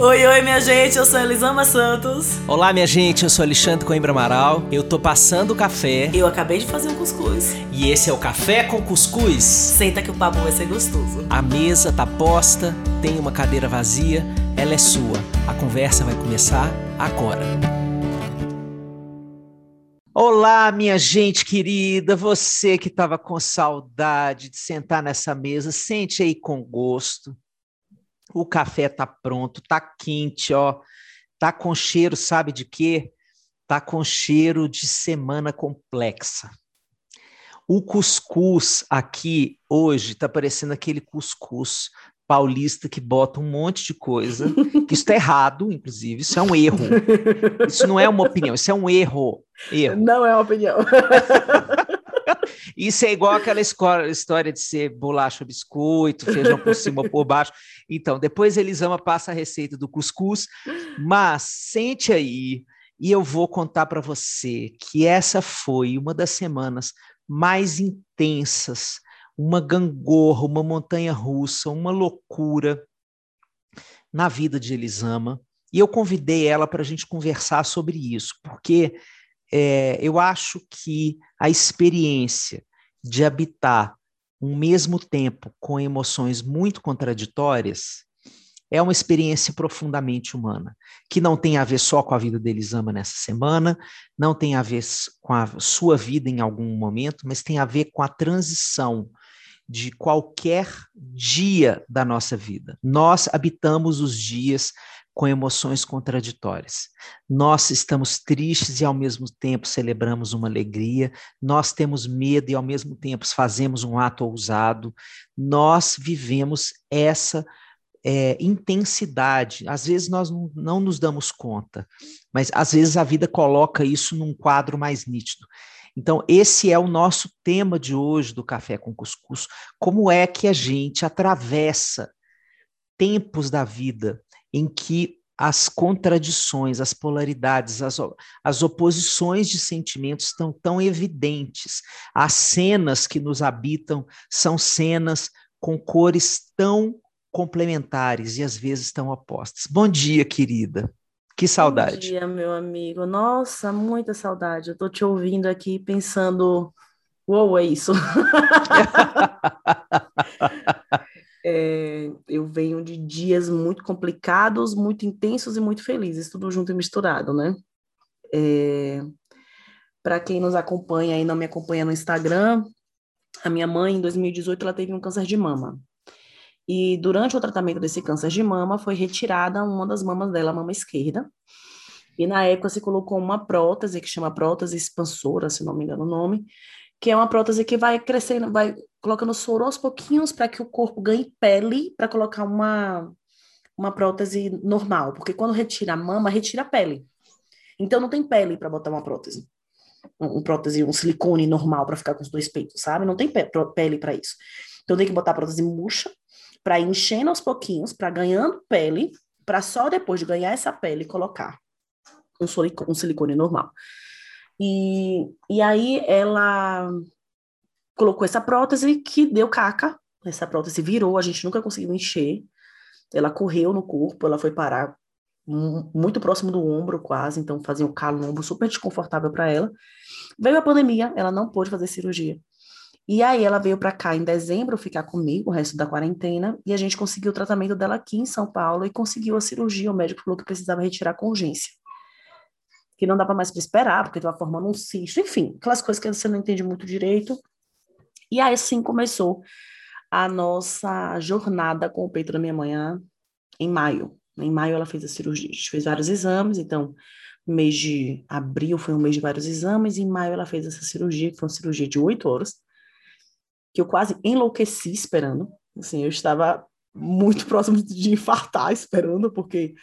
Oi, oi, minha gente, eu sou Elisama Santos. Olá, minha gente, eu sou Alexandre Coimbra Amaral. Eu tô passando o café. Eu acabei de fazer um cuscuz. E esse é o Café com Cuscuz. Senta que o papo vai ser gostoso. A mesa tá posta, tem uma cadeira vazia, ela é sua. A conversa vai começar agora. Olá, minha gente querida, você que estava com saudade de sentar nessa mesa, sente aí com gosto. O café tá pronto, tá quente, ó. Tá com cheiro, sabe de quê? Tá com cheiro de semana complexa. O cuscuz aqui hoje tá parecendo aquele cuscuz paulista que bota um monte de coisa, isso tá errado, inclusive, isso é um erro. Isso não é uma opinião, isso é um erro. erro. Não é uma opinião. Isso é igual aquela história de ser bolacha biscoito, feijão por cima ou por baixo. Então, depois Elisama passa a receita do cuscuz, mas sente aí e eu vou contar para você que essa foi uma das semanas mais intensas, uma gangorra, uma montanha russa, uma loucura na vida de Elisama. E eu convidei ela para a gente conversar sobre isso, porque é, eu acho que a experiência de habitar um mesmo tempo com emoções muito contraditórias é uma experiência profundamente humana, que não tem a ver só com a vida de Elisama nessa semana, não tem a ver com a sua vida em algum momento, mas tem a ver com a transição de qualquer dia da nossa vida. Nós habitamos os dias com emoções contraditórias. Nós estamos tristes e ao mesmo tempo celebramos uma alegria, nós temos medo e ao mesmo tempo fazemos um ato ousado. Nós vivemos essa é, intensidade. Às vezes nós não, não nos damos conta, mas às vezes a vida coloca isso num quadro mais nítido. Então, esse é o nosso tema de hoje do Café com Cuscuz. Como é que a gente atravessa tempos da vida em que as contradições, as polaridades, as, as oposições de sentimentos estão tão evidentes. As cenas que nos habitam são cenas com cores tão complementares e às vezes tão opostas. Bom dia, querida. Que saudade. Bom dia, meu amigo. Nossa, muita saudade. Eu estou te ouvindo aqui pensando, uou, é isso. É, eu venho de dias muito complicados, muito intensos e muito felizes, tudo junto e misturado, né? É, Para quem nos acompanha e não me acompanha no Instagram, a minha mãe, em 2018, ela teve um câncer de mama. E durante o tratamento desse câncer de mama, foi retirada uma das mamas dela, a mama esquerda. E na época se colocou uma prótese, que chama prótese expansora, se não me engano o nome, que é uma prótese que vai crescendo, vai colocando soro aos pouquinhos para que o corpo ganhe pele para colocar uma, uma prótese normal. Porque quando retira a mama, retira a pele. Então não tem pele para botar uma prótese. Um, um, prótese, um silicone normal para ficar com os dois peitos, sabe? Não tem pe pele para isso. Então tem que botar a prótese murcha para enchendo aos pouquinhos, para ganhando pele, para só depois de ganhar essa pele colocar um, um silicone normal. E, e aí ela colocou essa prótese que deu caca, essa prótese virou, a gente nunca conseguiu encher, ela correu no corpo, ela foi parar muito próximo do ombro quase, então fazia um calo no ombro super desconfortável para ela. Veio a pandemia, ela não pôde fazer cirurgia. E aí ela veio para cá em dezembro ficar comigo o resto da quarentena e a gente conseguiu o tratamento dela aqui em São Paulo e conseguiu a cirurgia. O médico falou que precisava retirar com urgência que não dava mais para esperar, porque estava formando um cisto, enfim, aquelas coisas que você não entende muito direito. E aí assim começou a nossa jornada com o peito da minha mãe em maio. Em maio ela fez a cirurgia, a gente fez vários exames, então mês de abril foi um mês de vários exames, em maio ela fez essa cirurgia, que foi uma cirurgia de oito horas, que eu quase enlouqueci esperando. Assim, eu estava muito próximo de infartar esperando, porque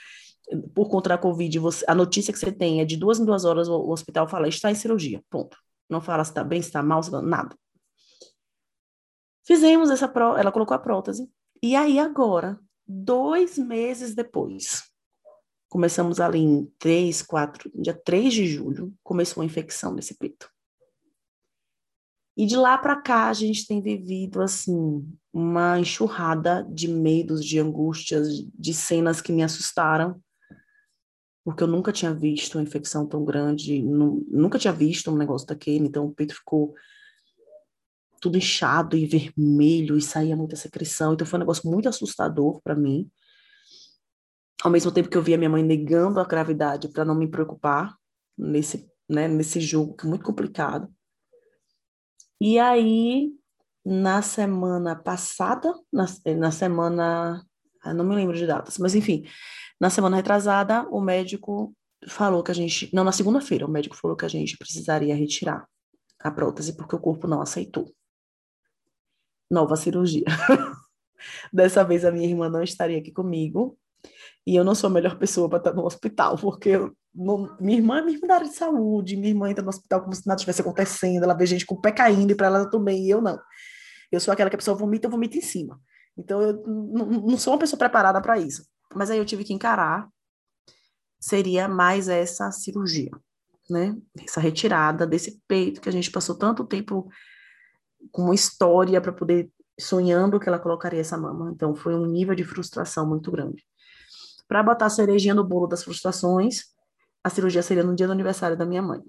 por conta da Covid, você, a notícia que você tem é de duas em duas horas o, o hospital fala está em cirurgia, ponto. Não fala se está bem, se está mal, se tá, nada. Fizemos essa pró, ela colocou a prótese. E aí agora, dois meses depois, começamos ali em 3, 4, dia 3 de julho, começou a infecção nesse peito. E de lá para cá a gente tem vivido assim uma enxurrada de medos, de angústias, de cenas que me assustaram, porque eu nunca tinha visto uma infecção tão grande, nunca tinha visto um negócio daquele, então o peito ficou tudo inchado e vermelho e saía muita secreção, então foi um negócio muito assustador para mim. Ao mesmo tempo que eu via minha mãe negando a gravidade para não me preocupar nesse, né, nesse jogo que é muito complicado. E aí, na semana passada, na, na semana. não me lembro de datas, mas enfim, na semana retrasada, o médico falou que a gente. Não, na segunda-feira, o médico falou que a gente precisaria retirar a prótese porque o corpo não aceitou. Nova cirurgia. Dessa vez a minha irmã não estaria aqui comigo, e eu não sou a melhor pessoa para estar no hospital, porque não, minha irmã é minha irmã da área de saúde, minha irmã entra no hospital como se nada estivesse acontecendo, ela vê gente com o pé caindo e para ela bem, e eu não. Eu sou aquela que a pessoa vomita, eu vomito em cima. Então eu não sou uma pessoa preparada para isso. Mas aí eu tive que encarar, seria mais essa cirurgia, né? Essa retirada desse peito que a gente passou tanto tempo com uma história para poder sonhando que ela colocaria essa mama. Então foi um nível de frustração muito grande. Para botar a cerejinha no bolo das frustrações, a cirurgia seria no dia do aniversário da minha mãe.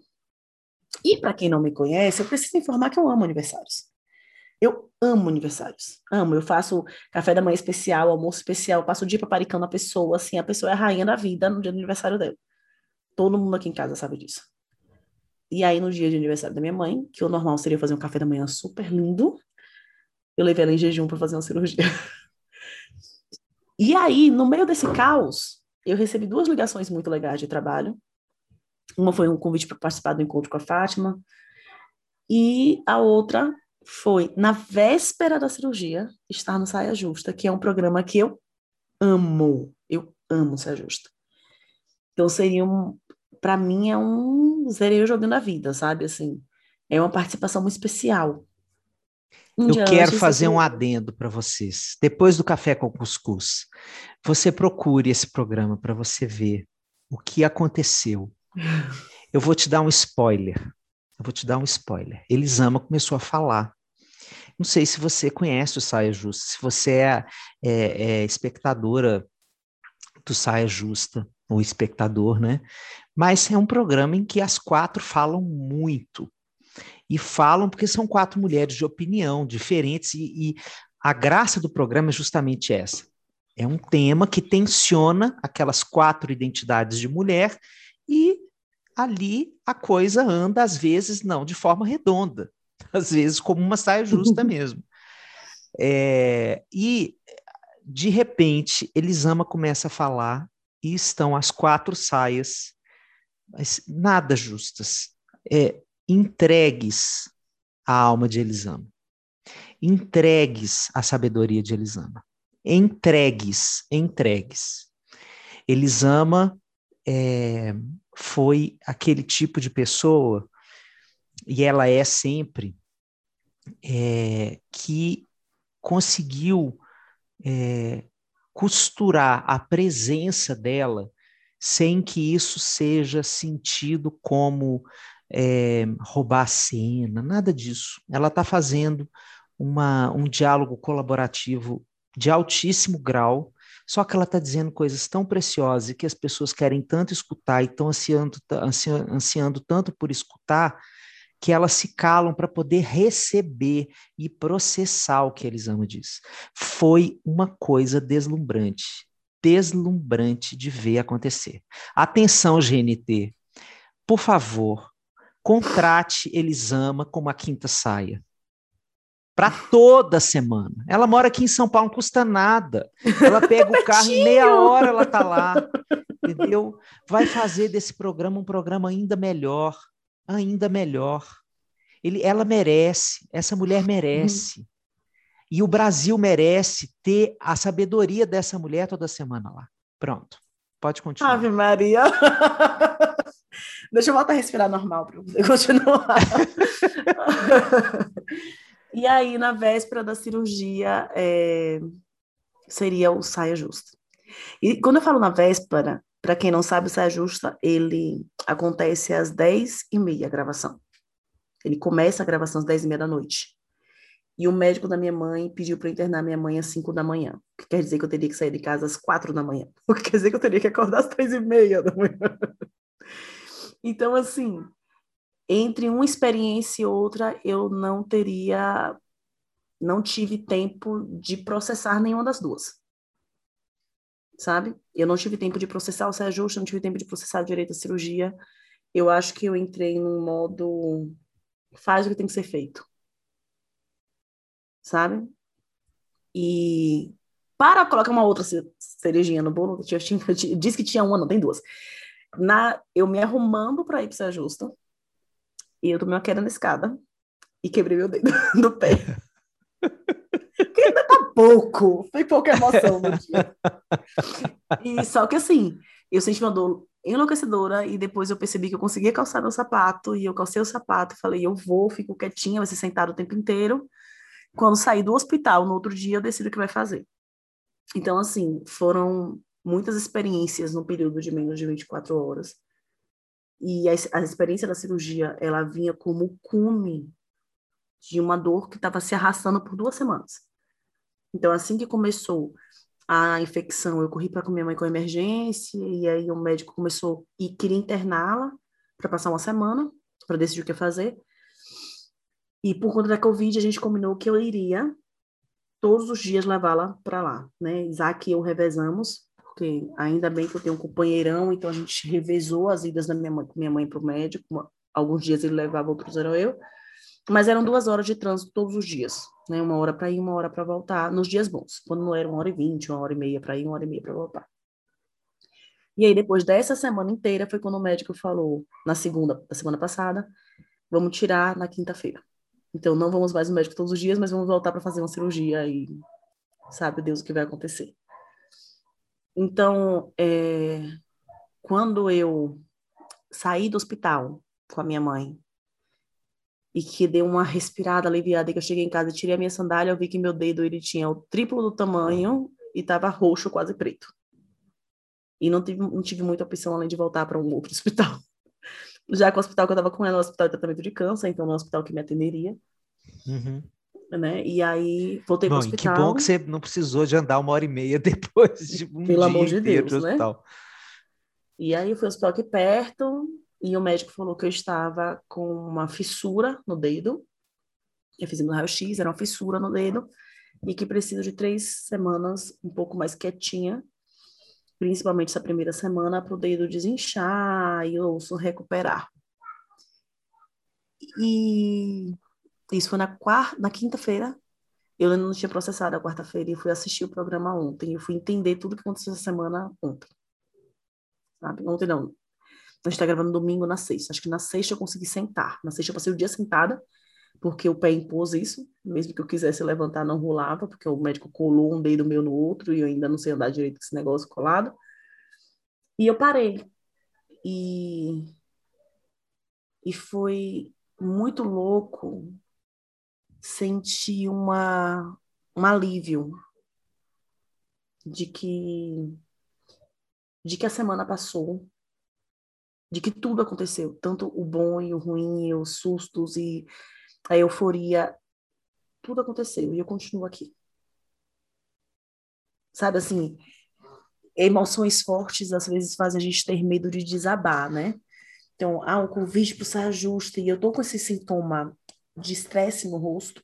E para quem não me conhece, eu preciso informar que eu amo aniversários. Eu amo aniversários. Amo. Eu faço café da manhã especial, almoço especial, passo o dia paparicando a pessoa, assim, a pessoa é a rainha da vida no dia do aniversário dela. Todo mundo aqui em casa sabe disso. E aí, no dia de aniversário da minha mãe, que o normal seria fazer um café da manhã super lindo, eu levei ela em jejum para fazer uma cirurgia. E aí, no meio desse caos, eu recebi duas ligações muito legais de trabalho. Uma foi um convite para participar do encontro com a Fátima, e a outra foi, na véspera da cirurgia, estar no Saia Justa, que é um programa que eu amo. Eu amo Saia Justa. Então, seria um. Para mim, é um. Seria eu jogando a vida, sabe? Assim, é uma participação muito especial. Um eu quero fazer um adendo para vocês. Depois do Café com Cuscuz, você procure esse programa para você ver o que aconteceu. Eu vou te dar um spoiler. Eu vou te dar um spoiler. Elisama começou a falar. Não sei se você conhece o Saia Justa, se você é, é, é espectadora do Saia Justa, ou espectador, né? Mas é um programa em que as quatro falam muito e falam porque são quatro mulheres de opinião diferentes e, e a graça do programa é justamente essa. É um tema que tensiona aquelas quatro identidades de mulher e ali a coisa anda, às vezes, não de forma redonda, às vezes como uma saia justa mesmo. É, e, de repente, Elisama começa a falar e estão as quatro saias, mas nada justas. É, entregues à alma de Elisama, entregues à sabedoria de Elisama, entregues, entregues. Elisama é, foi aquele tipo de pessoa, e ela é sempre, é, que conseguiu é, costurar a presença dela sem que isso seja sentido como é, roubar cena, nada disso. Ela está fazendo uma, um diálogo colaborativo de altíssimo grau, só que ela está dizendo coisas tão preciosas e que as pessoas querem tanto escutar e estão ansiando, ansiando, ansiando tanto por escutar, que elas se calam para poder receber e processar o que Elisama diz. Foi uma coisa deslumbrante, deslumbrante de ver acontecer. Atenção, GNT, por favor, contrate Elisama como a quinta saia. Para toda semana. Ela mora aqui em São Paulo, não custa nada. Ela pega o carro e meia hora ela tá lá. Entendeu? Vai fazer desse programa um programa ainda melhor. Ainda melhor. Ele, ela merece, essa mulher merece. E o Brasil merece ter a sabedoria dessa mulher toda semana lá. Pronto. Pode continuar. Ave Maria. Deixa eu voltar a respirar normal para continuar. e aí, na véspera da cirurgia, é, seria o saia justa. E quando eu falo na véspera, para quem não sabe, o saia justa, ele acontece às 10 e meia a gravação. Ele começa a gravação às 10 e meia da noite. E o médico da minha mãe pediu para internar minha mãe às 5 da manhã. O que quer dizer que eu teria que sair de casa às 4 da manhã. O que quer dizer que eu teria que acordar às 3 e meia da manhã. Então, assim, entre uma experiência e outra, eu não teria, não tive tempo de processar nenhuma das duas. Sabe? Eu não tive tempo de processar o reajuste, não tive tempo de processar direito à cirurgia. Eu acho que eu entrei num modo faz o que tem que ser feito sabe? E para colocar uma outra cerejinha no bolo, eu, tinha, eu disse que tinha uma, não tem duas. Na, eu me arrumando para ir para justa, e eu tomei uma queda na escada e quebrei meu dedo do pé. pouco, foi pouca emoção no dia. E só que assim, eu senti uma dor enlouquecedora e depois eu percebi que eu conseguia calçar meu sapato e eu calcei o sapato falei, eu vou, fico quietinha, vai ser sentado o tempo inteiro quando sair do hospital no outro dia, eu decido o que vai fazer. Então, assim, foram muitas experiências no período de menos de 24 horas. E a, a experiência da cirurgia, ela vinha como cume de uma dor que estava se arrastando por duas semanas. Então, assim que começou a infecção, eu corri para minha mãe com emergência, e aí o médico começou e queria interná-la para passar uma semana, para decidir o que fazer. E por conta da Covid, a gente combinou que eu iria todos os dias levá-la para lá, né? Isaac e eu revezamos, porque ainda bem que eu tenho um companheirão, então a gente revezou as idas da minha mãe, minha mãe para o médico. Alguns dias ele levava, outros eram eu. Mas eram duas horas de trânsito todos os dias, né? Uma hora para ir, uma hora para voltar, nos dias bons. Quando não era uma hora e vinte, uma hora e meia para ir, uma hora e meia para voltar. E aí, depois dessa semana inteira, foi quando o médico falou, na segunda, da semana passada, vamos tirar na quinta-feira. Então, não vamos mais no médico todos os dias, mas vamos voltar para fazer uma cirurgia e sabe Deus o que vai acontecer. Então, é, quando eu saí do hospital com a minha mãe e que deu uma respirada aliviada, e que eu cheguei em casa e tirei a minha sandália, eu vi que meu dedo ele tinha o triplo do tamanho e estava roxo, quase preto. E não tive, não tive muita opção além de voltar para um outro hospital já que o hospital que eu estava com ela, o hospital de tratamento de câncer, então no hospital que me atenderia. Uhum. Né? E aí voltei para o hospital. Que bom que você não precisou de andar uma hora e meia depois de um Pelo amor de Deus, né? Hospital. E aí eu fui ao hospital aqui perto e o médico falou que eu estava com uma fissura no dedo. Eu fiz no raio-x, era uma fissura no dedo e que preciso de três semanas um pouco mais quietinha principalmente essa primeira semana, para o dedo desinchar e o osso recuperar. E isso foi na quarta, na quinta-feira. Eu ainda não tinha processado a quarta-feira e fui assistir o programa ontem. Eu fui entender tudo que aconteceu essa semana ontem. Sabe? Ontem não. A gente está gravando domingo na sexta. Acho que na sexta eu consegui sentar. Na sexta eu passei o dia sentada, porque o pé impôs isso. Mesmo que eu quisesse levantar, não rolava, porque o médico colou um dedo meu no outro e eu ainda não sei andar direito com esse negócio colado. E eu parei. E, e foi muito louco sentir uma, um alívio de que de que a semana passou, de que tudo aconteceu, tanto o bom e o ruim, e os sustos e a euforia, tudo aconteceu e eu continuo aqui. Sabe assim, emoções fortes às vezes fazem a gente ter medo de desabar, né? Então, ah, o convite para sair justo e eu tô com esse sintoma de estresse no rosto.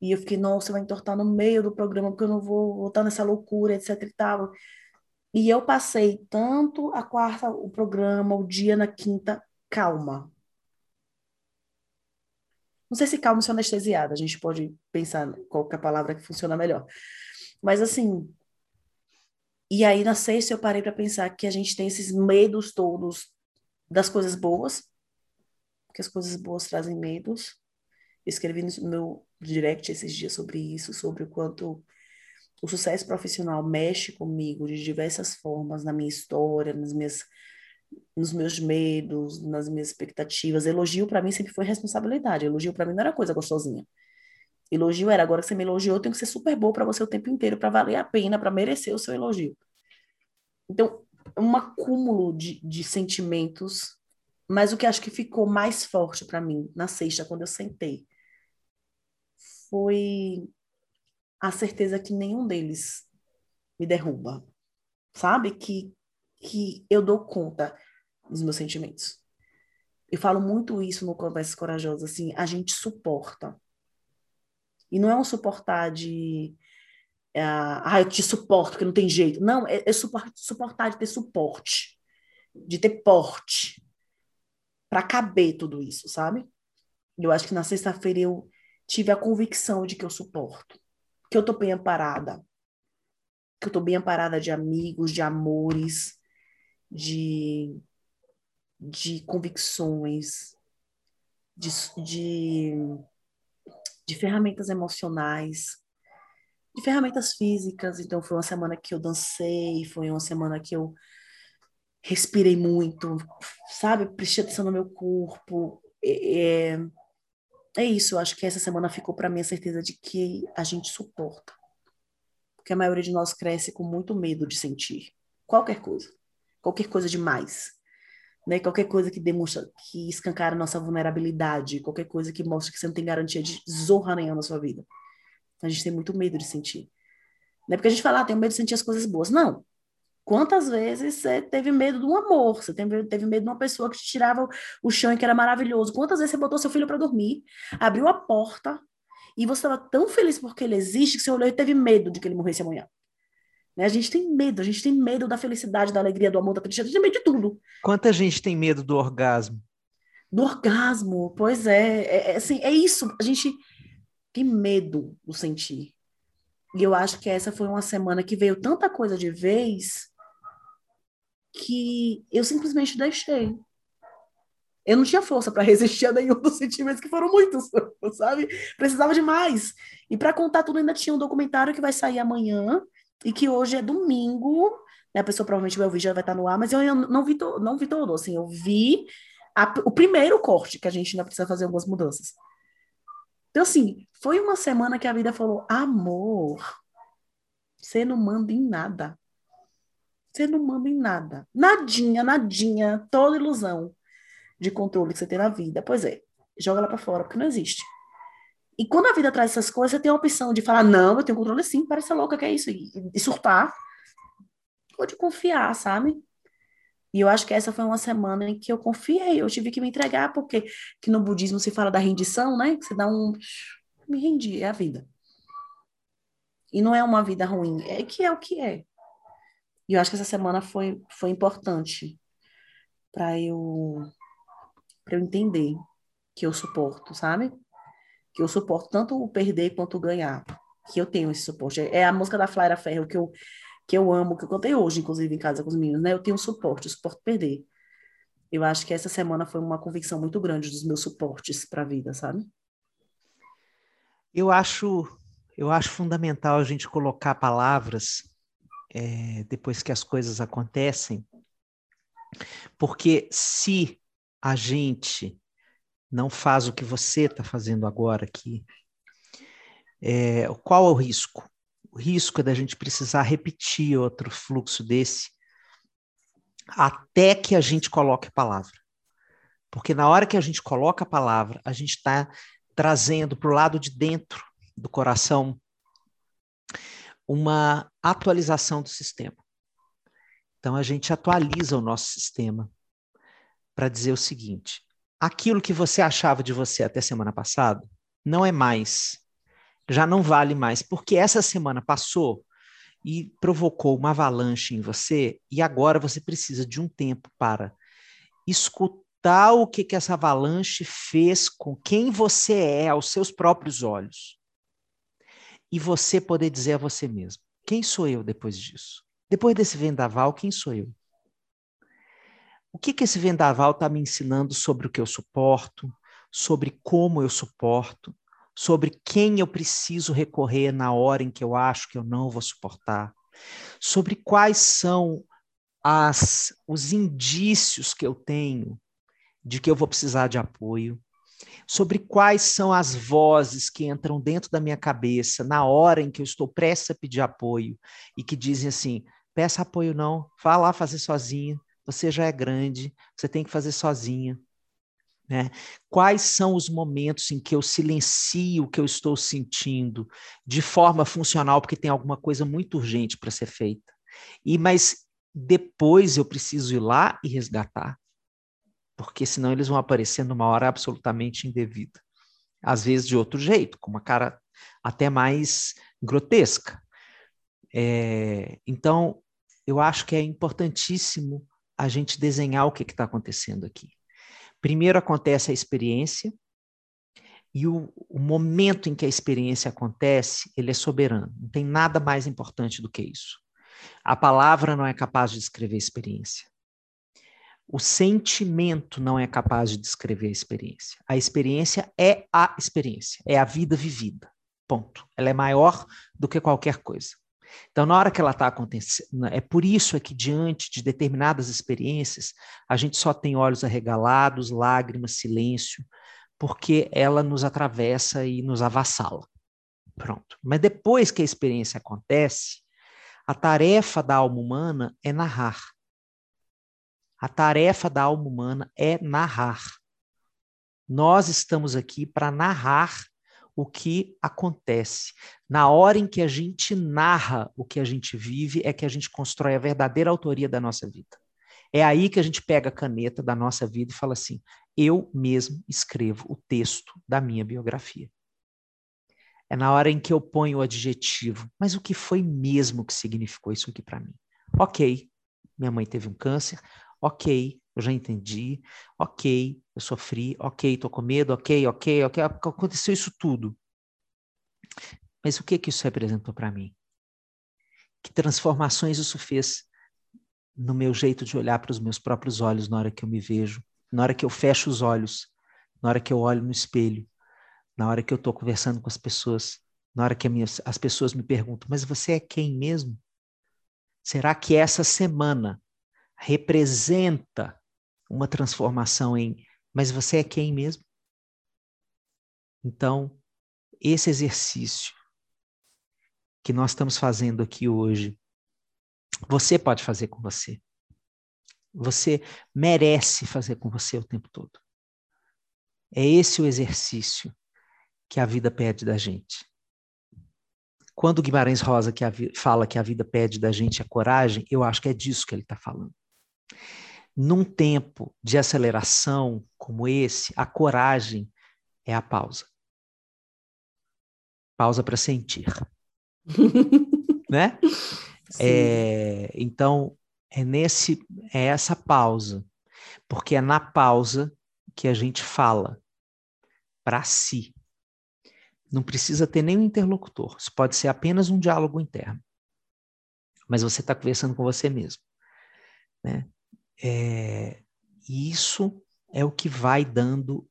E eu fiquei, nossa, vai entortar no meio do programa, porque eu não vou voltar nessa loucura, etc e tal. E eu passei tanto a quarta, o programa, o dia na quinta, calma. Não sei se calma se anestesiada, a gente pode pensar qual é a palavra que funciona melhor. Mas assim, e aí na sexta eu parei para pensar que a gente tem esses medos todos das coisas boas, porque as coisas boas trazem medos. escrevi no meu direct esses dias sobre isso, sobre o quanto o sucesso profissional mexe comigo de diversas formas na minha história, nas minhas nos meus medos, nas minhas expectativas. Elogio para mim sempre foi responsabilidade. Elogio para mim não era coisa gostosinha. Elogio era agora que você me elogiou, eu tenho que ser super boa para você o tempo inteiro para valer a pena, para merecer o seu elogio. Então, um acúmulo de, de sentimentos Mas o que acho que ficou mais forte para mim na sexta, quando eu sentei, foi a certeza que nenhum deles me derruba. Sabe? Que, que eu dou conta dos meus sentimentos. Eu falo muito isso no Conversas Corajosas, assim, a gente suporta. E não é um suportar de. É, ah, eu te suporto, porque não tem jeito. Não, é, é suportar de ter suporte, de ter porte para caber tudo isso, sabe? Eu acho que na sexta-feira eu tive a convicção de que eu suporto, que eu tô bem amparada, que eu tô bem amparada de amigos, de amores, de, de convicções, de, de, de ferramentas emocionais, de ferramentas físicas. Então, foi uma semana que eu dancei, foi uma semana que eu respirei muito, sabe? Prestei atenção no meu corpo. É, isso, eu acho que essa semana ficou para mim a certeza de que a gente suporta. Porque a maioria de nós cresce com muito medo de sentir qualquer coisa, qualquer coisa demais. Né? Qualquer coisa que demonstra, que escancara nossa vulnerabilidade, qualquer coisa que mostra que você não tem garantia de zorra nenhuma na sua vida. A gente tem muito medo de sentir. Não é porque a gente fala, ah, tenho medo de sentir as coisas boas. Não, Quantas vezes você teve medo de um amor, você teve, teve medo de uma pessoa que te tirava o chão e que era maravilhoso? Quantas vezes você botou seu filho para dormir, abriu a porta e você estava tão feliz porque ele existe que você olhou e teve medo de que ele morresse amanhã? Né? A gente tem medo, a gente tem medo da felicidade, da alegria, do amor, da tristeza, a gente tem medo de tudo. Quanta gente tem medo do orgasmo? Do orgasmo, pois é, é, é assim, é isso, a gente tem medo do sentir. E eu acho que essa foi uma semana que veio tanta coisa de vez que eu simplesmente deixei. Eu não tinha força para resistir a nenhum dos sentimentos, que foram muitos, sabe? Precisava de mais. E para contar tudo, ainda tinha um documentário que vai sair amanhã, e que hoje é domingo. Né? A pessoa provavelmente vai ouvir, já vai estar no ar, mas eu não vi, to não vi todo. Assim, eu vi a, o primeiro corte, que a gente ainda precisa fazer algumas mudanças. Então, assim, foi uma semana que a vida falou: amor, você não manda em nada. Você não manda em nada. Nadinha, nadinha, toda ilusão de controle que você tem na vida. Pois é, joga ela para fora, porque não existe. E quando a vida traz essas coisas, você tem a opção de falar, não, eu tenho controle sim, parece louca que é isso, e, e surtar. Ou de confiar, sabe? E eu acho que essa foi uma semana em que eu confiei, eu tive que me entregar, porque que no budismo se fala da rendição, né? Que você dá um. Me rendi, é a vida. E não é uma vida ruim, é que é o que é. E eu acho que essa semana foi, foi importante para eu, eu entender que eu suporto, sabe? Que eu suporto tanto o perder quanto o ganhar. Que eu tenho esse suporte. É a música da Flaira Ferro que eu, que eu amo, que eu cantei hoje, inclusive, em casa com os meninos, né? Eu tenho suporte, eu suporto perder. Eu acho que essa semana foi uma convicção muito grande dos meus suportes para a vida, sabe? Eu acho, eu acho fundamental a gente colocar palavras é, depois que as coisas acontecem, porque se a gente não faz o que você está fazendo agora aqui, é, qual é o risco? O risco é da gente precisar repetir outro fluxo desse até que a gente coloque a palavra. Porque na hora que a gente coloca a palavra, a gente está trazendo para o lado de dentro do coração uma atualização do sistema. Então, a gente atualiza o nosso sistema para dizer o seguinte: aquilo que você achava de você até semana passada não é mais, já não vale mais, porque essa semana passou e provocou uma avalanche em você, e agora você precisa de um tempo para escutar o que, que essa avalanche fez com quem você é aos seus próprios olhos e você poder dizer a você mesmo: quem sou eu depois disso? Depois desse vendaval, quem sou eu? O que, que esse vendaval está me ensinando sobre o que eu suporto, sobre como eu suporto, sobre quem eu preciso recorrer na hora em que eu acho que eu não vou suportar, sobre quais são as, os indícios que eu tenho de que eu vou precisar de apoio, sobre quais são as vozes que entram dentro da minha cabeça na hora em que eu estou prestes a pedir apoio e que dizem assim: peça apoio não, vá lá fazer sozinha, você já é grande, você tem que fazer sozinha. Né? Quais são os momentos em que eu silencio o que eu estou sentindo de forma funcional, porque tem alguma coisa muito urgente para ser feita? E mas depois eu preciso ir lá e resgatar, porque senão eles vão aparecer numa hora absolutamente indevida. Às vezes de outro jeito, com uma cara até mais grotesca. É, então, eu acho que é importantíssimo a gente desenhar o que está acontecendo aqui. Primeiro acontece a experiência, e o, o, momento em que a experiência acontece, ele é soberano. Não tem nada mais importante do que isso. A palavra não é capaz de descrever a experiência. O sentimento não é capaz de descrever a experiência. A experiência é a experiência, é a vida vivida. Ponto. Ela é maior do que qualquer coisa. Então, na hora que ela está acontecendo, é por isso é que diante de determinadas experiências, a gente só tem olhos arregalados, lágrimas, silêncio, porque ela nos atravessa e nos avassala. Pronto. Mas depois que a experiência acontece, a tarefa da alma humana é narrar. A tarefa da alma humana é narrar. Nós estamos aqui para narrar o que acontece. Na hora em que a gente narra o que a gente vive, é que a gente constrói a verdadeira autoria da nossa vida. É aí que a gente pega a caneta da nossa vida e fala assim: eu mesmo escrevo o texto da minha biografia. É na hora em que eu ponho o adjetivo, mas o que foi mesmo que significou isso aqui para mim? Ok, minha mãe teve um câncer, ok, eu já entendi, ok, eu sofri, ok, estou com medo, ok, ok, ok, aconteceu isso tudo. Mas o que que isso representou para mim? Que transformações isso fez no meu jeito de olhar para os meus próprios olhos na hora que eu me vejo, na hora que eu fecho os olhos, na hora que eu olho no espelho, na hora que eu estou conversando com as pessoas, na hora que as pessoas me perguntam, mas você é quem mesmo? Será que essa semana representa uma transformação em, mas você é quem mesmo? Então, esse exercício que nós estamos fazendo aqui hoje, você pode fazer com você. Você merece fazer com você o tempo todo. É esse o exercício que a vida pede da gente. Quando Guimarães Rosa que fala que a vida pede da gente a coragem, eu acho que é disso que ele está falando. Num tempo de aceleração como esse, a coragem é a pausa. Pausa para sentir. né? É, então, é nesse é essa pausa, porque é na pausa que a gente fala para si. Não precisa ter nenhum interlocutor, isso pode ser apenas um diálogo interno. Mas você está conversando com você mesmo. Né? É, isso é o que vai dando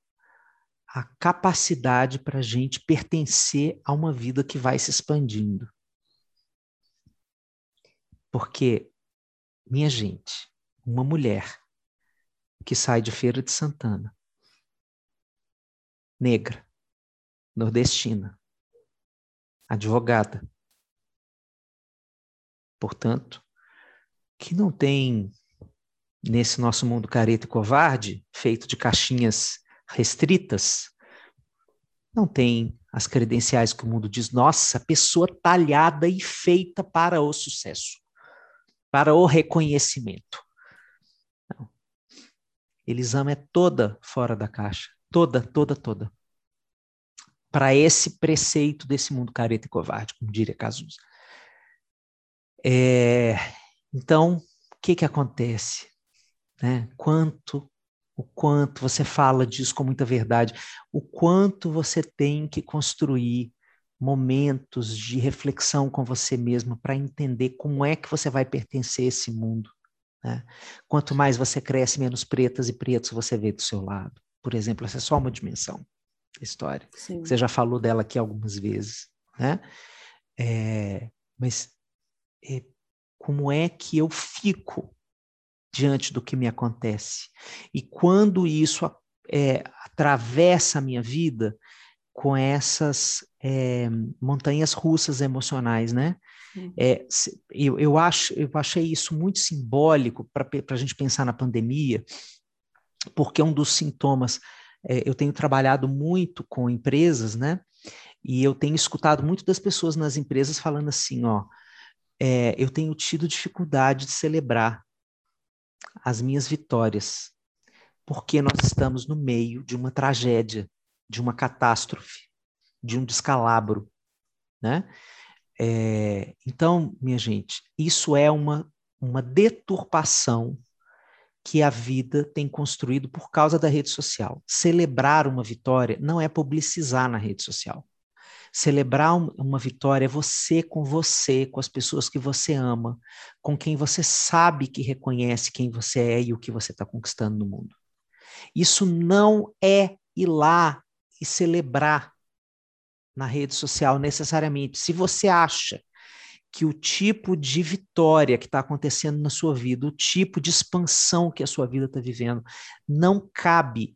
a capacidade para a gente pertencer a uma vida que vai se expandindo. Porque, minha gente, uma mulher que sai de Feira de Santana, negra, nordestina, advogada, portanto, que não tem nesse nosso mundo careta e covarde, feito de caixinhas restritas, não tem as credenciais que o mundo diz, nossa, pessoa talhada e feita para o sucesso, para o reconhecimento. Não. Elisama é toda fora da caixa, toda, toda, toda. Para esse preceito desse mundo careta e covarde, como diria Cazuza. É, então, o que que acontece? Né? Quanto, o quanto você fala disso com muita verdade, o quanto você tem que construir momentos de reflexão com você mesmo para entender como é que você vai pertencer a esse mundo. Né? Quanto mais você cresce, menos pretas e pretos você vê do seu lado. Por exemplo, essa é só uma dimensão da história. Sim. Você já falou dela aqui algumas vezes. Né? É, mas é, como é que eu fico diante do que me acontece. E quando isso é, atravessa a minha vida com essas é, montanhas russas emocionais, né? É, eu, eu, acho, eu achei isso muito simbólico para a gente pensar na pandemia, porque um dos sintomas, é, eu tenho trabalhado muito com empresas, né? E eu tenho escutado muito das pessoas nas empresas falando assim, ó, é, eu tenho tido dificuldade de celebrar as minhas vitórias, porque nós estamos no meio de uma tragédia, de uma catástrofe, de um descalabro, né? É, então, minha gente, isso é uma, uma deturpação que a vida tem construído por causa da rede social. Celebrar uma vitória não é publicizar na rede social. Celebrar uma vitória é você com você, com as pessoas que você ama, com quem você sabe que reconhece quem você é e o que você está conquistando no mundo. Isso não é ir lá e celebrar na rede social necessariamente. Se você acha que o tipo de vitória que está acontecendo na sua vida, o tipo de expansão que a sua vida está vivendo, não cabe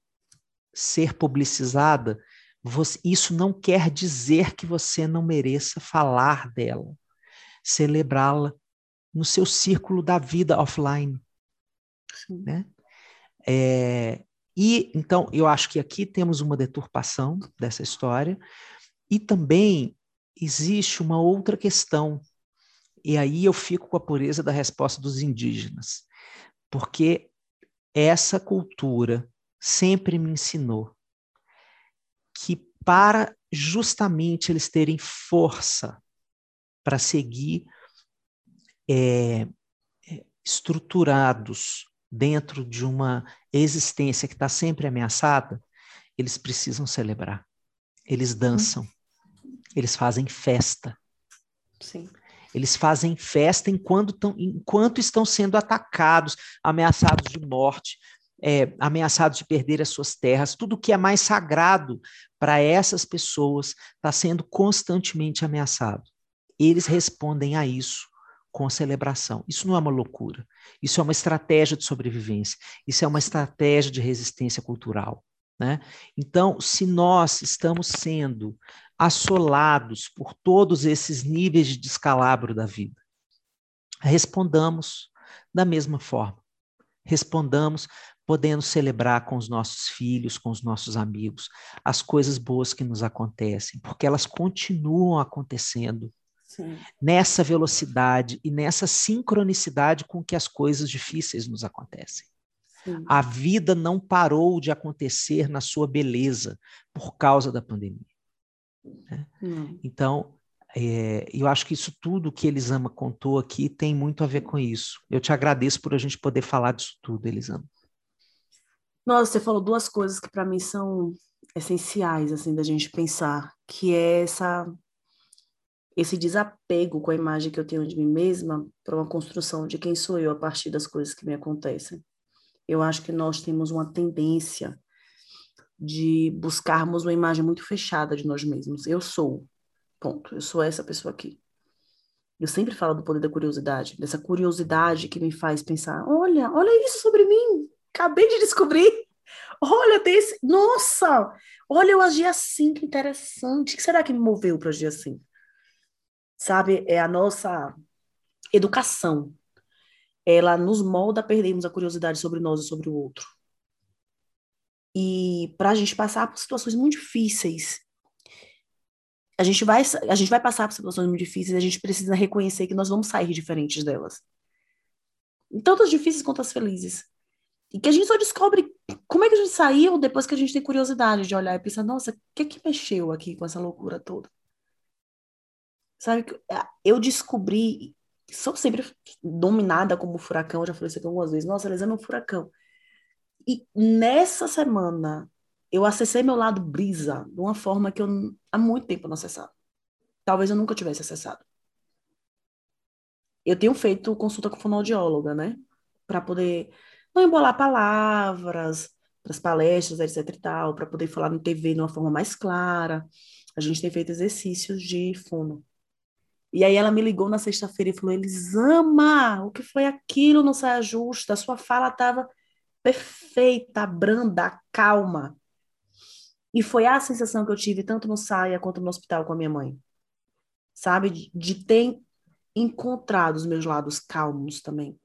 ser publicizada, você, isso não quer dizer que você não mereça falar dela, celebrá-la no seu círculo da vida offline. Né? É, e então eu acho que aqui temos uma deturpação dessa história, e também existe uma outra questão, e aí eu fico com a pureza da resposta dos indígenas, porque essa cultura sempre me ensinou que para justamente eles terem força para seguir é, é, estruturados dentro de uma existência que está sempre ameaçada, eles precisam celebrar. Eles dançam, eles fazem festa. Sim. Eles fazem festa enquanto, tão, enquanto estão sendo atacados, ameaçados de morte, é, ameaçados de perder as suas terras. Tudo que é mais sagrado para essas pessoas está sendo constantemente ameaçado. Eles respondem a isso com celebração. Isso não é uma loucura. Isso é uma estratégia de sobrevivência. Isso é uma estratégia de resistência cultural. Né? Então, se nós estamos sendo assolados por todos esses níveis de descalabro da vida, respondamos da mesma forma. Respondamos podendo celebrar com os nossos filhos, com os nossos amigos, as coisas boas que nos acontecem, porque elas continuam acontecendo Sim. nessa velocidade e nessa sincronicidade com que as coisas difíceis nos acontecem. A vida não parou de acontecer na sua beleza por causa da pandemia. Né? Então, é, eu acho que isso tudo que Elisama contou aqui tem muito a ver com isso. Eu te agradeço por a gente poder falar disso tudo, Elisama. Nossa, você falou duas coisas que para mim são essenciais assim da gente pensar, que é essa esse desapego com a imagem que eu tenho de mim mesma para uma construção de quem sou eu a partir das coisas que me acontecem. Eu acho que nós temos uma tendência de buscarmos uma imagem muito fechada de nós mesmos. Eu sou, ponto. Eu sou essa pessoa aqui. Eu sempre falo do poder da curiosidade, dessa curiosidade que me faz pensar: olha, olha isso sobre mim, acabei de descobrir. Olha, tem esse. Nossa! Olha, eu agi assim, que interessante. O que será que me moveu para agir assim? Sabe, é a nossa educação ela nos molda a perdermos a curiosidade sobre nós e sobre o outro. E para a gente passar por situações muito difíceis, a gente vai a gente vai passar por situações muito difíceis, a gente precisa reconhecer que nós vamos sair diferentes delas. Tanto as difíceis quanto as felizes. E que a gente só descobre como é que a gente saiu depois que a gente tem curiosidade de olhar e pensar, nossa, o que é que mexeu aqui com essa loucura toda? Sabe, eu descobri sou sempre dominada como furacão, já falei isso aqui algumas vezes. Nossa, Elisama é um furacão. E nessa semana, eu acessei meu lado brisa de uma forma que eu há muito tempo não acessava. Talvez eu nunca tivesse acessado. Eu tenho feito consulta com fonoaudióloga, né? Para poder não embolar palavras, para as palestras, etc e tal, para poder falar no TV de uma forma mais clara. A gente tem feito exercícios de fono. E aí ela me ligou na sexta-feira e falou: Elisama, o que foi aquilo não saia justa? A sua fala estava perfeita, branda, calma. E foi a sensação que eu tive tanto no saia quanto no hospital com a minha mãe. Sabe? De, de ter encontrar os meus lados calmos também.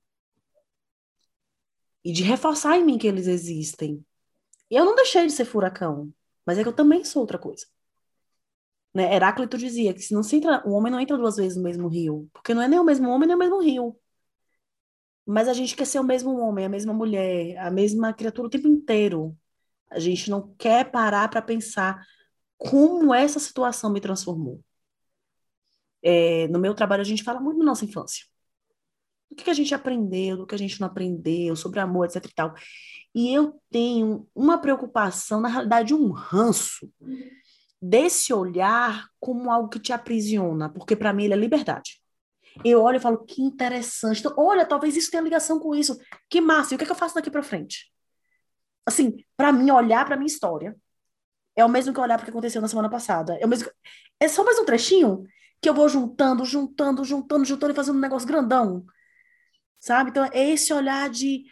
E de reforçar em mim que eles existem. E eu não deixei de ser furacão, mas é que eu também sou outra coisa. Né? Heráclito dizia que se não se entra, o homem não entra duas vezes no mesmo rio, porque não é nem o mesmo homem nem o mesmo rio. Mas a gente quer ser o mesmo homem, a mesma mulher, a mesma criatura o tempo inteiro. A gente não quer parar para pensar como essa situação me transformou. É, no meu trabalho, a gente fala muito da nossa infância. O que, a gente aprendeu, do que a gente não aprendeu, sobre amor, etc e tal. E eu tenho uma preocupação, na realidade, um ranço desse olhar como algo que te aprisiona, porque para mim ele é liberdade. Eu olho e falo, que interessante. Então, olha, talvez isso tenha ligação com isso. Que massa. E o que, é que eu faço daqui para frente? Assim, para mim, olhar para minha história é o mesmo que olhar para o que aconteceu na semana passada. É, o mesmo... é só mais um trechinho que eu vou juntando, juntando, juntando, juntando e fazendo um negócio grandão. Sabe? Então, é esse olhar de,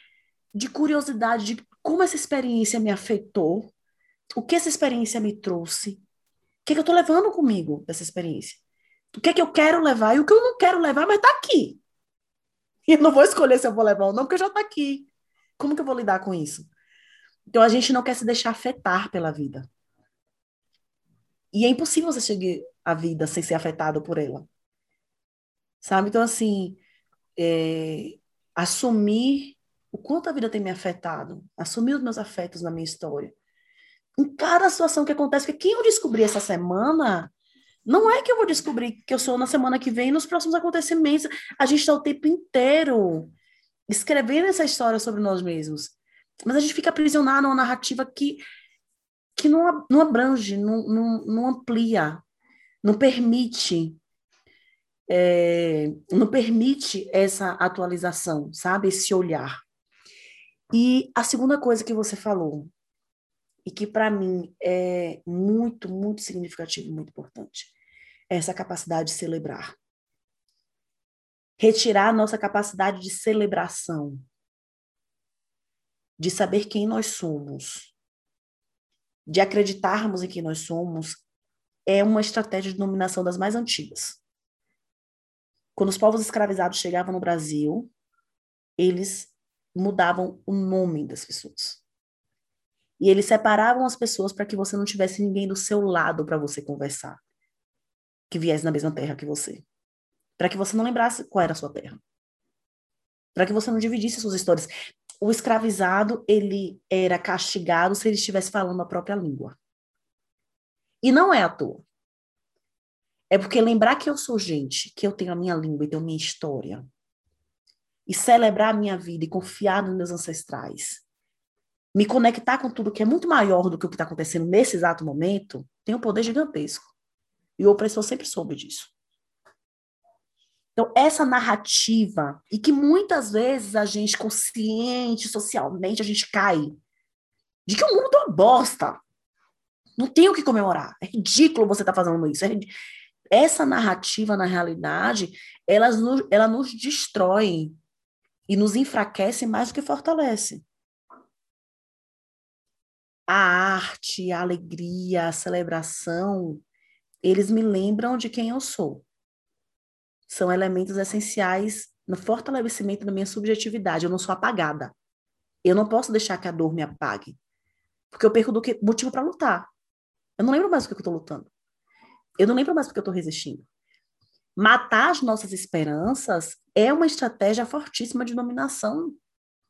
de curiosidade, de como essa experiência me afetou, o que essa experiência me trouxe, o que, é que eu estou levando comigo dessa experiência. O que é que eu quero levar e o que eu não quero levar, mas está aqui. E eu não vou escolher se eu vou levar ou não, porque já está aqui. Como que eu vou lidar com isso? Então a gente não quer se deixar afetar pela vida. E é impossível você chegar à vida sem ser afetado por ela. Sabe? Então, assim, é, assumir o quanto a vida tem me afetado, assumir os meus afetos na minha história. Em cada situação que acontece, porque quem eu descobri essa semana não é que eu vou descobrir que eu sou na semana que vem, nos próximos acontecimentos. A gente está o tempo inteiro escrevendo essa história sobre nós mesmos. Mas a gente fica aprisionado numa narrativa que, que não, não abrange, não, não, não amplia, não permite. É, não permite essa atualização, sabe? Esse olhar. E a segunda coisa que você falou, e que para mim é muito, muito significativo, muito importante, é essa capacidade de celebrar. Retirar a nossa capacidade de celebração, de saber quem nós somos, de acreditarmos em quem nós somos, é uma estratégia de dominação das mais antigas. Quando os povos escravizados chegavam no Brasil, eles mudavam o nome das pessoas. E eles separavam as pessoas para que você não tivesse ninguém do seu lado para você conversar, que viesse na mesma terra que você. Para que você não lembrasse qual era a sua terra. Para que você não dividisse suas histórias o escravizado ele era castigado se ele estivesse falando a própria língua. E não é à toa. É porque lembrar que eu sou gente, que eu tenho a minha língua e tenho a minha história, e celebrar a minha vida e confiar nos meus ancestrais, me conectar com tudo que é muito maior do que o que está acontecendo nesse exato momento, tem um poder gigantesco. E o opressor sempre soube disso. Então, essa narrativa, e que muitas vezes a gente, consciente, socialmente, a gente cai, de que o mundo é uma bosta. Não tem o que comemorar. É ridículo você estar tá fazendo isso. É essa narrativa, na realidade, ela nos, ela nos destrói e nos enfraquece mais do que fortalece. A arte, a alegria, a celebração, eles me lembram de quem eu sou são elementos essenciais no fortalecimento da minha subjetividade. Eu não sou apagada. Eu não posso deixar que a dor me apague. Porque eu perco do que motivo para lutar. Eu não lembro mais porque eu estou lutando. Eu não lembro mais porque eu estou resistindo. Matar as nossas esperanças é uma estratégia fortíssima de dominação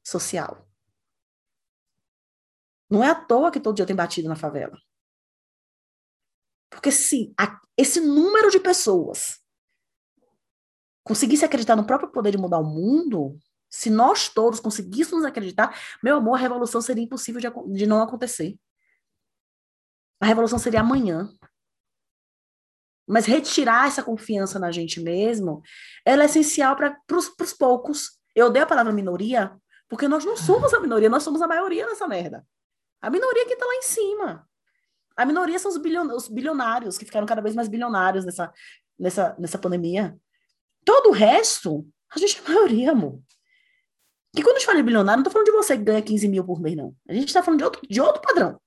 social. Não é à toa que todo dia tem batido na favela. Porque se a, esse número de pessoas conseguisse acreditar no próprio poder de mudar o mundo, se nós todos conseguíssemos acreditar, meu amor, a revolução seria impossível de, de não acontecer. A revolução seria amanhã. Mas retirar essa confiança na gente mesmo, ela é essencial para os poucos. Eu dei a palavra minoria, porque nós não somos a minoria, nós somos a maioria nessa merda. A minoria que está lá em cima. A minoria são os, bilion, os bilionários, que ficaram cada vez mais bilionários nessa, nessa, nessa pandemia. Todo o resto, a gente é a maioria, amor. E quando a gente fala de bilionário, não estou falando de você que ganha 15 mil por mês, não. A gente está falando de outro, de outro padrão.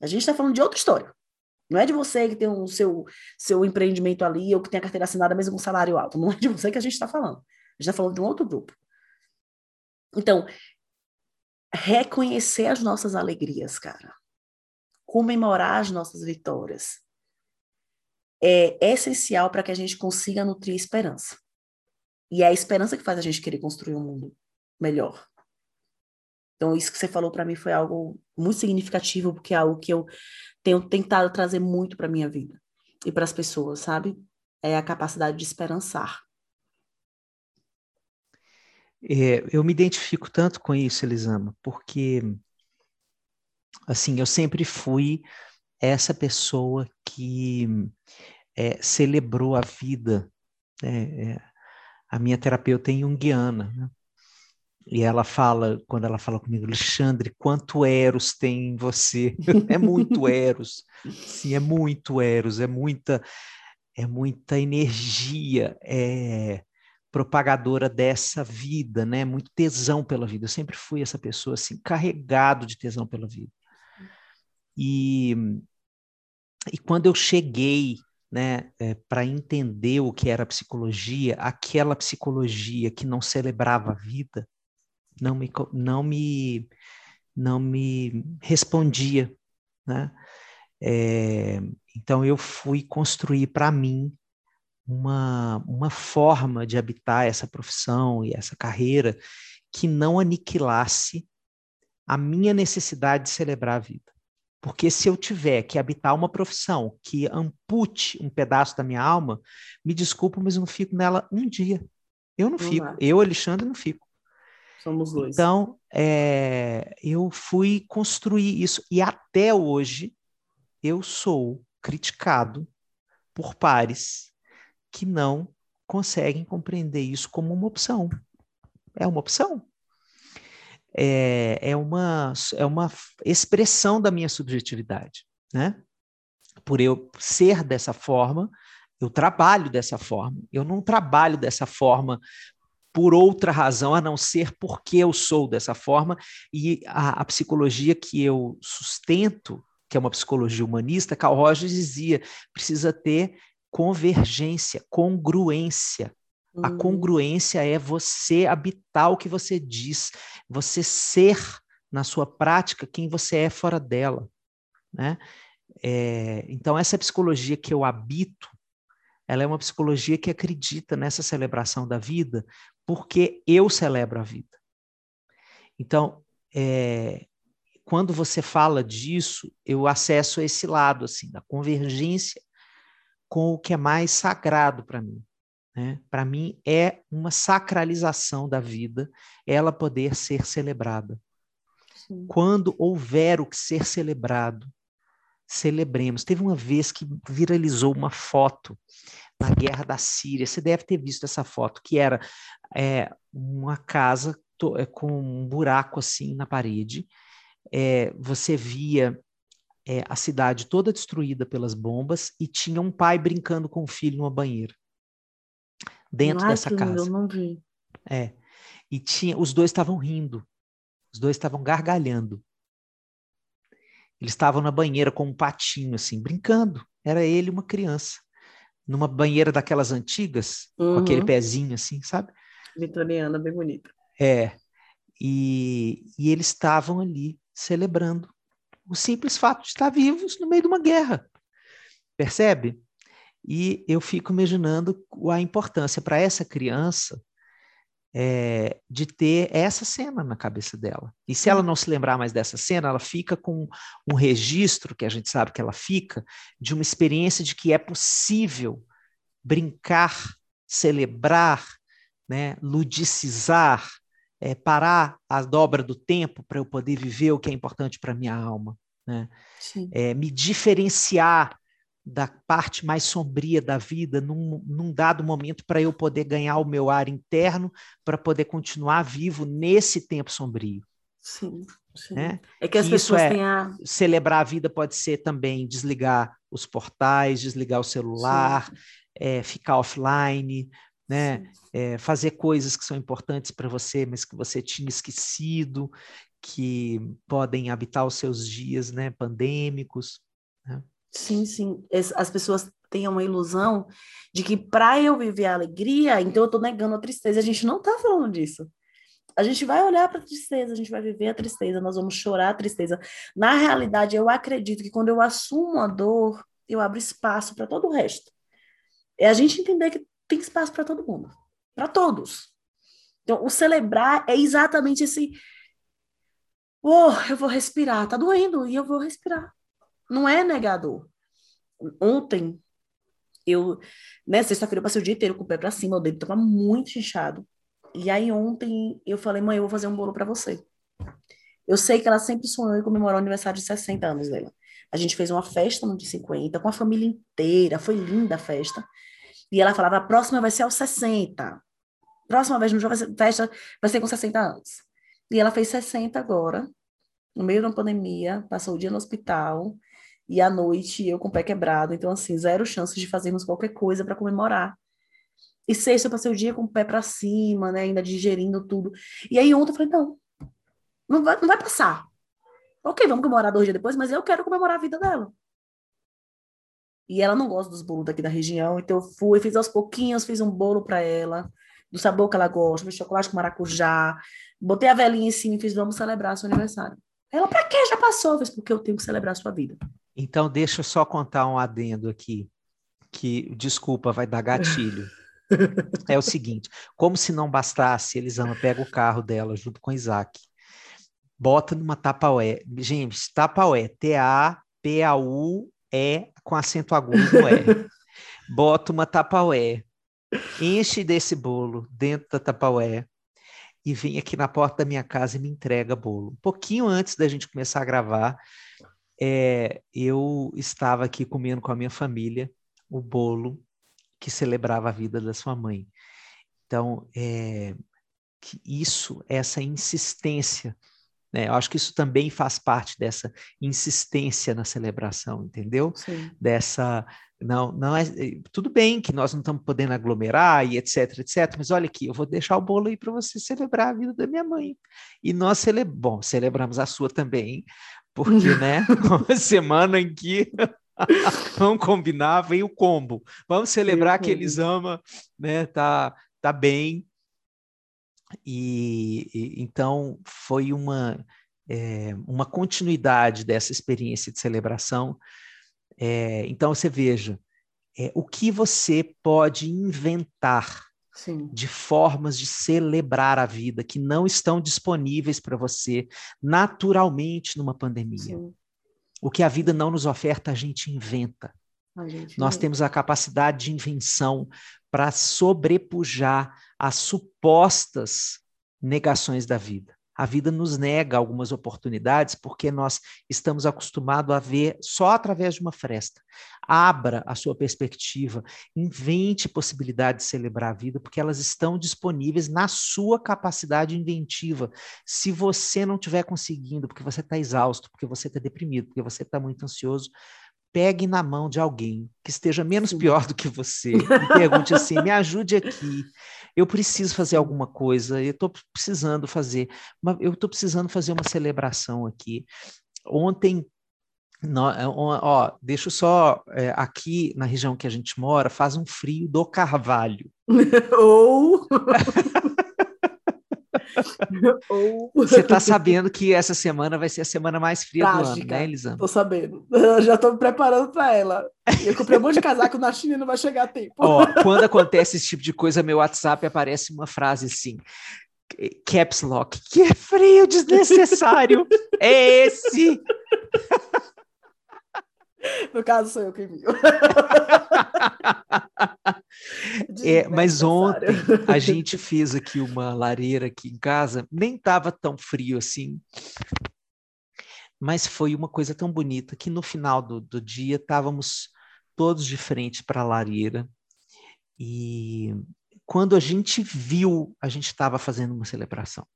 A gente está falando de outra história. Não é de você que tem o seu, seu empreendimento ali, ou que tem a carteira assinada mesmo com salário alto. Não é de você que a gente está falando. A gente está falando de um outro grupo. Então, reconhecer as nossas alegrias, cara. Comemorar as nossas vitórias. É essencial para que a gente consiga nutrir esperança. E é a esperança que faz a gente querer construir um mundo melhor. Então, isso que você falou para mim foi algo muito significativo, porque é algo que eu tenho tentado trazer muito para minha vida e para as pessoas, sabe? É a capacidade de esperançar. É, eu me identifico tanto com isso, Elisama, porque assim, eu sempre fui essa pessoa que é, celebrou a vida. Né? É, a minha terapeuta é junguiana, né? E ela fala, quando ela fala comigo, Alexandre, quanto Eros tem em você? é muito Eros. Sim, é muito Eros, é muita, é muita energia, é propagadora dessa vida, né? Muito tesão pela vida. Eu sempre fui essa pessoa assim, carregado de tesão pela vida. E, e quando eu cheguei né, é, para entender o que era psicologia, aquela psicologia que não celebrava a vida, não me, não me, não me respondia, né? É, então eu fui construir para mim uma, uma forma de habitar essa profissão e essa carreira que não aniquilasse a minha necessidade de celebrar a vida. Porque se eu tiver que habitar uma profissão que ampute um pedaço da minha alma, me desculpa, mas eu não fico nela um dia. Eu não, não fico. Eu, Alexandre, não fico. Somos dois. Então, é, eu fui construir isso. E até hoje, eu sou criticado por pares que não conseguem compreender isso como uma opção. É uma opção. É, é, uma, é uma expressão da minha subjetividade, né? Por eu ser dessa forma, eu trabalho dessa forma. Eu não trabalho dessa forma por outra razão a não ser porque eu sou dessa forma e a, a psicologia que eu sustento, que é uma psicologia humanista, Carl Rogers dizia, precisa ter convergência, congruência. Uhum. A congruência é você habitar o que você diz, você ser na sua prática quem você é fora dela, né? É, então essa psicologia que eu habito, ela é uma psicologia que acredita nessa celebração da vida porque eu celebro a vida. Então, é, quando você fala disso, eu acesso esse lado assim da convergência com o que é mais sagrado para mim. Né? Para mim é uma sacralização da vida, ela poder ser celebrada. Sim. Quando houver o que ser celebrado, celebremos. Teve uma vez que viralizou uma foto na guerra da Síria. Você deve ter visto essa foto, que era é, uma casa é, com um buraco assim na parede. É, você via é, a cidade toda destruída pelas bombas e tinha um pai brincando com o filho numa banheira dentro dessa casa. Eu não vi. É. E tinha, os dois estavam rindo. Os dois estavam gargalhando. Eles estavam na banheira com um patinho assim, brincando. Era ele uma criança. Numa banheira daquelas antigas, uhum. com aquele uhum. pezinho assim, sabe? Vitoriana, bem bonita. É. E, e eles estavam ali celebrando o simples fato de estar vivos no meio de uma guerra. Percebe? E eu fico imaginando a importância para essa criança é, de ter essa cena na cabeça dela. E se ela não se lembrar mais dessa cena, ela fica com um registro, que a gente sabe que ela fica, de uma experiência de que é possível brincar, celebrar, né, ludicizar, é, parar a dobra do tempo para eu poder viver o que é importante para minha alma, né? É, me diferenciar da parte mais sombria da vida num, num dado momento para eu poder ganhar o meu ar interno para poder continuar vivo nesse tempo sombrio. Sim, sim. Né? É que as pessoas é, têm a... Celebrar a vida pode ser também desligar os portais, desligar o celular, é, ficar offline, né? É, fazer coisas que são importantes para você, mas que você tinha esquecido, que podem habitar os seus dias, né? Pandêmicos. Né? Sim, sim. As pessoas têm uma ilusão de que para eu viver a alegria, então eu estou negando a tristeza. A gente não está falando disso. A gente vai olhar para a tristeza, a gente vai viver a tristeza, nós vamos chorar a tristeza. Na realidade, eu acredito que quando eu assumo a dor, eu abro espaço para todo o resto. É a gente entender que tem espaço para todo mundo, para todos. Então, o celebrar é exatamente esse. Oh, eu vou respirar, tá doendo e eu vou respirar. Não é negador. Ontem, eu, né, sexta-feira eu passei o dia inteiro com o pé para cima, o dedo estava muito inchado. E aí ontem eu falei, mãe, eu vou fazer um bolo para você. Eu sei que ela sempre sonhou em comemorar o aniversário de 60 anos dela. A gente fez uma festa no de 50, com a família inteira, foi linda a festa. E ela falava, a próxima vai ser aos 60. Próxima vez no jogo, festa vai ser com 60 anos. E ela fez 60 agora, no meio da pandemia, passou o dia no hospital, e à noite eu com o pé quebrado. Então, assim, zero chances de fazermos qualquer coisa para comemorar. E sexta eu passei o dia com o pé para cima, né? Ainda digerindo tudo. E aí ontem eu falei, não, não vai, não vai passar. Ok, vamos comemorar dois dias depois, mas eu quero comemorar a vida dela. E ela não gosta dos bolos daqui da região, então eu fui, fiz aos pouquinhos, fiz um bolo para ela, do sabor que ela gosta, fiz chocolate com maracujá, botei a velhinha em cima e fiz, vamos celebrar seu aniversário. Ela, pra quê? Já passou, eu fiz, porque eu tenho que celebrar sua vida. Então, deixa eu só contar um adendo aqui, que, desculpa, vai dar gatilho. é o seguinte: como se não bastasse, Elisama pega o carro dela junto com Isaac, bota numa tapaué. Gente, tapaué, T-A-P-A-U-E com acento agudo no R. Bota uma tapaué, enche desse bolo dentro da tapaué e vem aqui na porta da minha casa e me entrega bolo. Um pouquinho antes da gente começar a gravar, é, eu estava aqui comendo com a minha família o bolo que celebrava a vida da sua mãe. Então, é, que isso, essa insistência, né? Eu acho que isso também faz parte dessa insistência na celebração, entendeu? Sim. Dessa não, não é tudo bem que nós não estamos podendo aglomerar e etc, etc. Mas olha aqui, eu vou deixar o bolo aí para você celebrar a vida da minha mãe. E nós cele... bom, celebramos a sua também, porque né, uma semana em que Vamos combinar, vem o combo. Vamos celebrar que eles amam, né? Tá, tá bem. E, e então foi uma é, uma continuidade dessa experiência de celebração. É, então você veja é, o que você pode inventar Sim. de formas de celebrar a vida que não estão disponíveis para você naturalmente numa pandemia. Sim. O que a vida não nos oferta, a gente inventa. A gente Nós inventa. temos a capacidade de invenção para sobrepujar as supostas negações da vida. A vida nos nega algumas oportunidades porque nós estamos acostumados a ver só através de uma fresta. Abra a sua perspectiva, invente possibilidades de celebrar a vida, porque elas estão disponíveis na sua capacidade inventiva. Se você não estiver conseguindo, porque você está exausto, porque você está deprimido, porque você está muito ansioso, pegue na mão de alguém que esteja menos Sim. pior do que você e pergunte assim: me ajude aqui. Eu preciso fazer alguma coisa, eu estou precisando fazer, eu estou precisando fazer uma celebração aqui. Ontem, no, é, ó, deixa só é, aqui na região que a gente mora, faz um frio do carvalho. Ou Você está sabendo que essa semana vai ser a semana mais fria Trágica. do ano, né, Elisandra? Tô sabendo. Eu já estou me preparando para ela. Eu comprei um monte de casaco na China e não vai chegar a tempo. Ó, quando acontece esse tipo de coisa, meu WhatsApp aparece uma frase assim. Caps Lock, que frio desnecessário é esse? No caso, sou eu que envio. é, mas ontem a gente fez aqui uma lareira aqui em casa, nem estava tão frio assim, mas foi uma coisa tão bonita que no final do, do dia estávamos todos de frente para a lareira e quando a gente viu, a gente estava fazendo uma celebração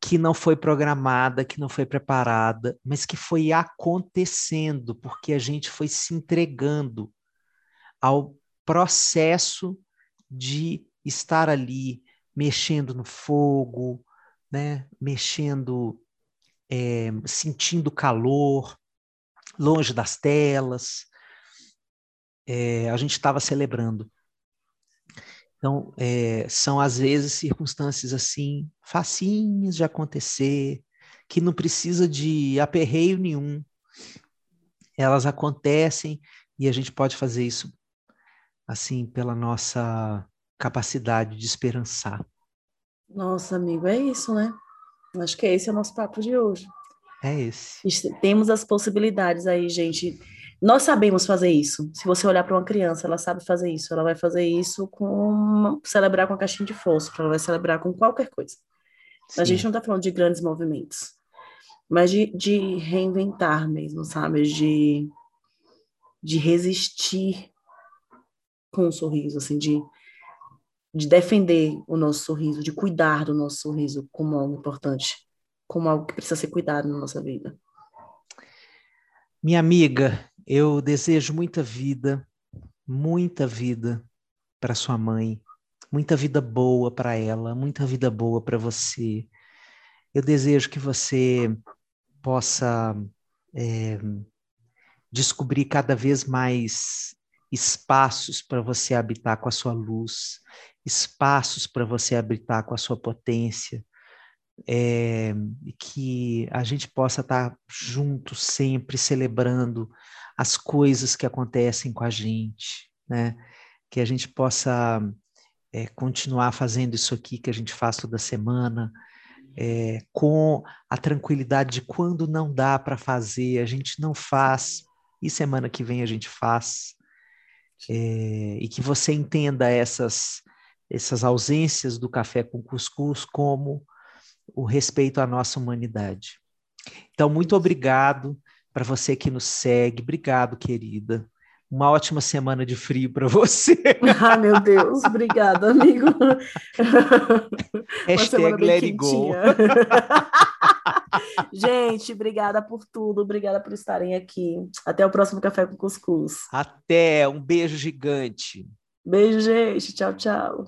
que não foi programada, que não foi preparada, mas que foi acontecendo, porque a gente foi se entregando ao processo de estar ali mexendo no fogo, né? mexendo, é, sentindo calor, longe das telas. É, a gente estava celebrando. Então, é, são às vezes circunstâncias assim, facinhas de acontecer, que não precisa de aperreio nenhum. Elas acontecem e a gente pode fazer isso assim pela nossa capacidade de esperançar. Nossa, amigo, é isso, né? Acho que esse é o nosso papo de hoje. É esse. Temos as possibilidades aí, gente. Nós sabemos fazer isso. Se você olhar para uma criança, ela sabe fazer isso. Ela vai fazer isso com celebrar com a caixinha de fósforo, ela vai celebrar com qualquer coisa. Sim. A gente não está falando de grandes movimentos, mas de, de reinventar mesmo, sabe? De, de resistir com um sorriso, assim, de de defender o nosso sorriso, de cuidar do nosso sorriso como algo importante, como algo que precisa ser cuidado na nossa vida. Minha amiga, eu desejo muita vida, muita vida para sua mãe, muita vida boa para ela, muita vida boa para você. Eu desejo que você possa é, descobrir cada vez mais espaços para você habitar com a sua luz, espaços para você habitar com a sua potência, é, que a gente possa estar junto sempre celebrando as coisas que acontecem com a gente, né? Que a gente possa é, continuar fazendo isso aqui que a gente faz toda semana, é, com a tranquilidade de quando não dá para fazer, a gente não faz, e semana que vem a gente faz. É, e que você entenda essas, essas ausências do café com cuscuz como o respeito à nossa humanidade. Então, muito obrigado para você que nos segue. Obrigado, querida. Uma ótima semana de frio para você. Ah, meu Deus, obrigado, amigo. Hashtag let it go. Gente, obrigada por tudo, obrigada por estarem aqui. Até o próximo Café com Cuscuz. Até, um beijo gigante. Beijo, gente. Tchau, tchau.